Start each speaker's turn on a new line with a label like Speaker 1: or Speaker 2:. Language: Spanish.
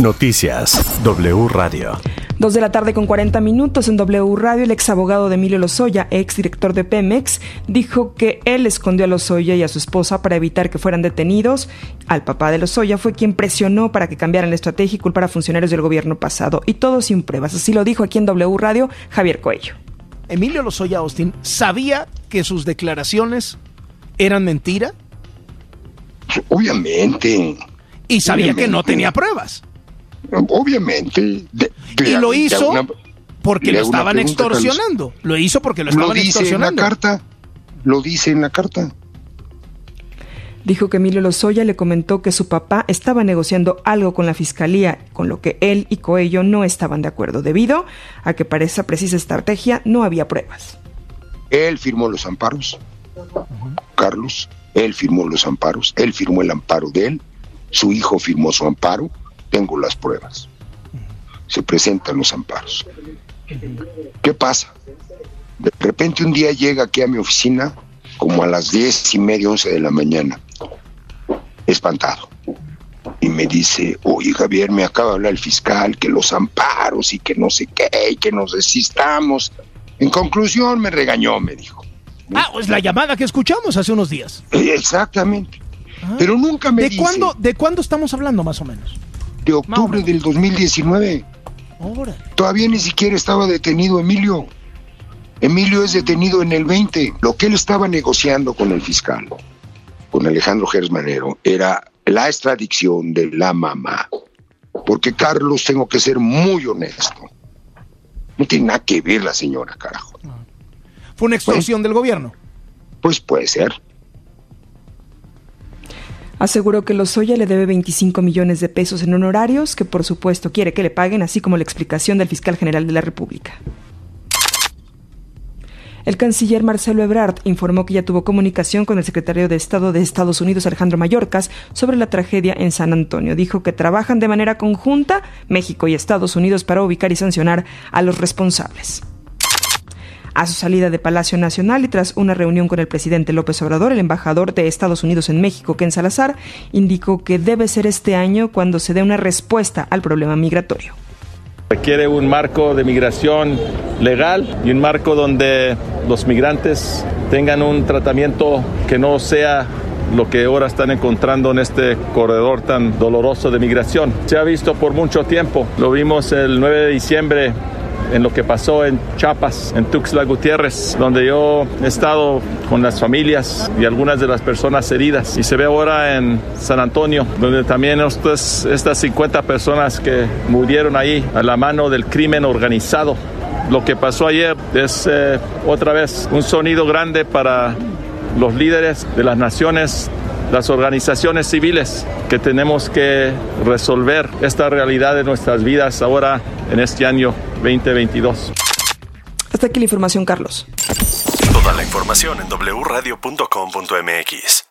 Speaker 1: Noticias W Radio.
Speaker 2: Dos de la tarde con 40 minutos en W Radio, el ex abogado de Emilio Lozoya, ex director de Pemex, dijo que él escondió a Lozoya y a su esposa para evitar que fueran detenidos. Al papá de Lozoya fue quien presionó para que cambiaran la estrategia y culpara a funcionarios del gobierno pasado. Y todo sin pruebas. Así lo dijo aquí en W Radio Javier Coello.
Speaker 3: Emilio Lozoya Austin sabía que sus declaraciones eran mentira.
Speaker 4: Obviamente.
Speaker 3: Y sabía
Speaker 4: Obviamente.
Speaker 3: que no tenía pruebas.
Speaker 4: Obviamente. De-
Speaker 3: Y lo
Speaker 4: de
Speaker 3: hizo
Speaker 4: una-
Speaker 3: porque
Speaker 4: le
Speaker 3: lo estaban extorsionando. Lo hizo porque lo
Speaker 4: Lo
Speaker 3: estaban
Speaker 4: en la
Speaker 3: extorsionando.
Speaker 4: carta. Lo dice en la carta.
Speaker 2: Dijo que Emilio Lozoya le comentó que su papá estaba negociando algo con la fiscalía, con lo que él y Coello no estaban de acuerdo, debido a que para esa precisa estrategia no había pruebas.
Speaker 4: Él firmó los amparos. Carlos. Él firmó los amparos. Él firmó el amparo de él. Su hijo firmó su amparo. Tengo las pruebas. Se presentan los amparos. ¿Qué pasa? De repente un día llega aquí a mi oficina como a las diez y media, once de la mañana, espantado. Y me dice, oye Javier, me acaba de hablar el fiscal que los amparos y que no sé qué, y que nos desistamos. En conclusión me regañó, me dijo.
Speaker 3: Ah, pues la llamada que escuchamos hace unos días.
Speaker 4: Exactamente. Pero nunca me
Speaker 3: ¿De
Speaker 4: dice
Speaker 3: cuándo, ¿De cuándo estamos hablando más o menos?
Speaker 4: De octubre del 2019.
Speaker 3: Ahora.
Speaker 4: Todavía ni siquiera estaba detenido Emilio. Emilio es detenido en el 20. Lo que él estaba negociando con el fiscal, con Alejandro Gersmanero, era la extradición de la mamá. Porque Carlos, tengo que ser muy honesto. No tiene nada que ver la señora, carajo.
Speaker 3: Fue una extorsión del gobierno.
Speaker 4: Pues puede ser.
Speaker 2: Aseguró que Lozoya le debe 25 millones de pesos en honorarios, que por supuesto quiere que le paguen, así como la explicación del fiscal general de la República. El canciller Marcelo Ebrard informó que ya tuvo comunicación con el secretario de Estado de Estados Unidos, Alejandro Mayorkas, sobre la tragedia en San Antonio. Dijo que trabajan de manera conjunta México y Estados Unidos para ubicar y sancionar a los responsables. A su salida de Palacio Nacional y tras una reunión con el presidente López Obrador, el embajador de Estados Unidos en México, Ken Salazar, indicó que debe ser este año cuando se dé una respuesta al problema migratorio.
Speaker 5: Requiere un marco de migración legal y un marco donde los migrantes tengan un tratamiento que no sea lo que ahora están encontrando en este corredor tan doloroso de migración. Se ha visto por mucho tiempo, lo vimos el 9 de diciembre en lo que pasó en Chiapas, en Tuxtla Gutiérrez, donde yo he estado con las familias y algunas de las personas heridas. Y se ve ahora en San Antonio, donde también estos, estas 50 personas que murieron ahí a la mano del crimen organizado. Lo que pasó ayer es eh, otra vez un sonido grande para los líderes de las naciones las organizaciones civiles que tenemos que resolver esta realidad de nuestras vidas ahora en este año 2022.
Speaker 2: Hasta aquí la información, Carlos.
Speaker 1: Toda la información en wradio.com.mx.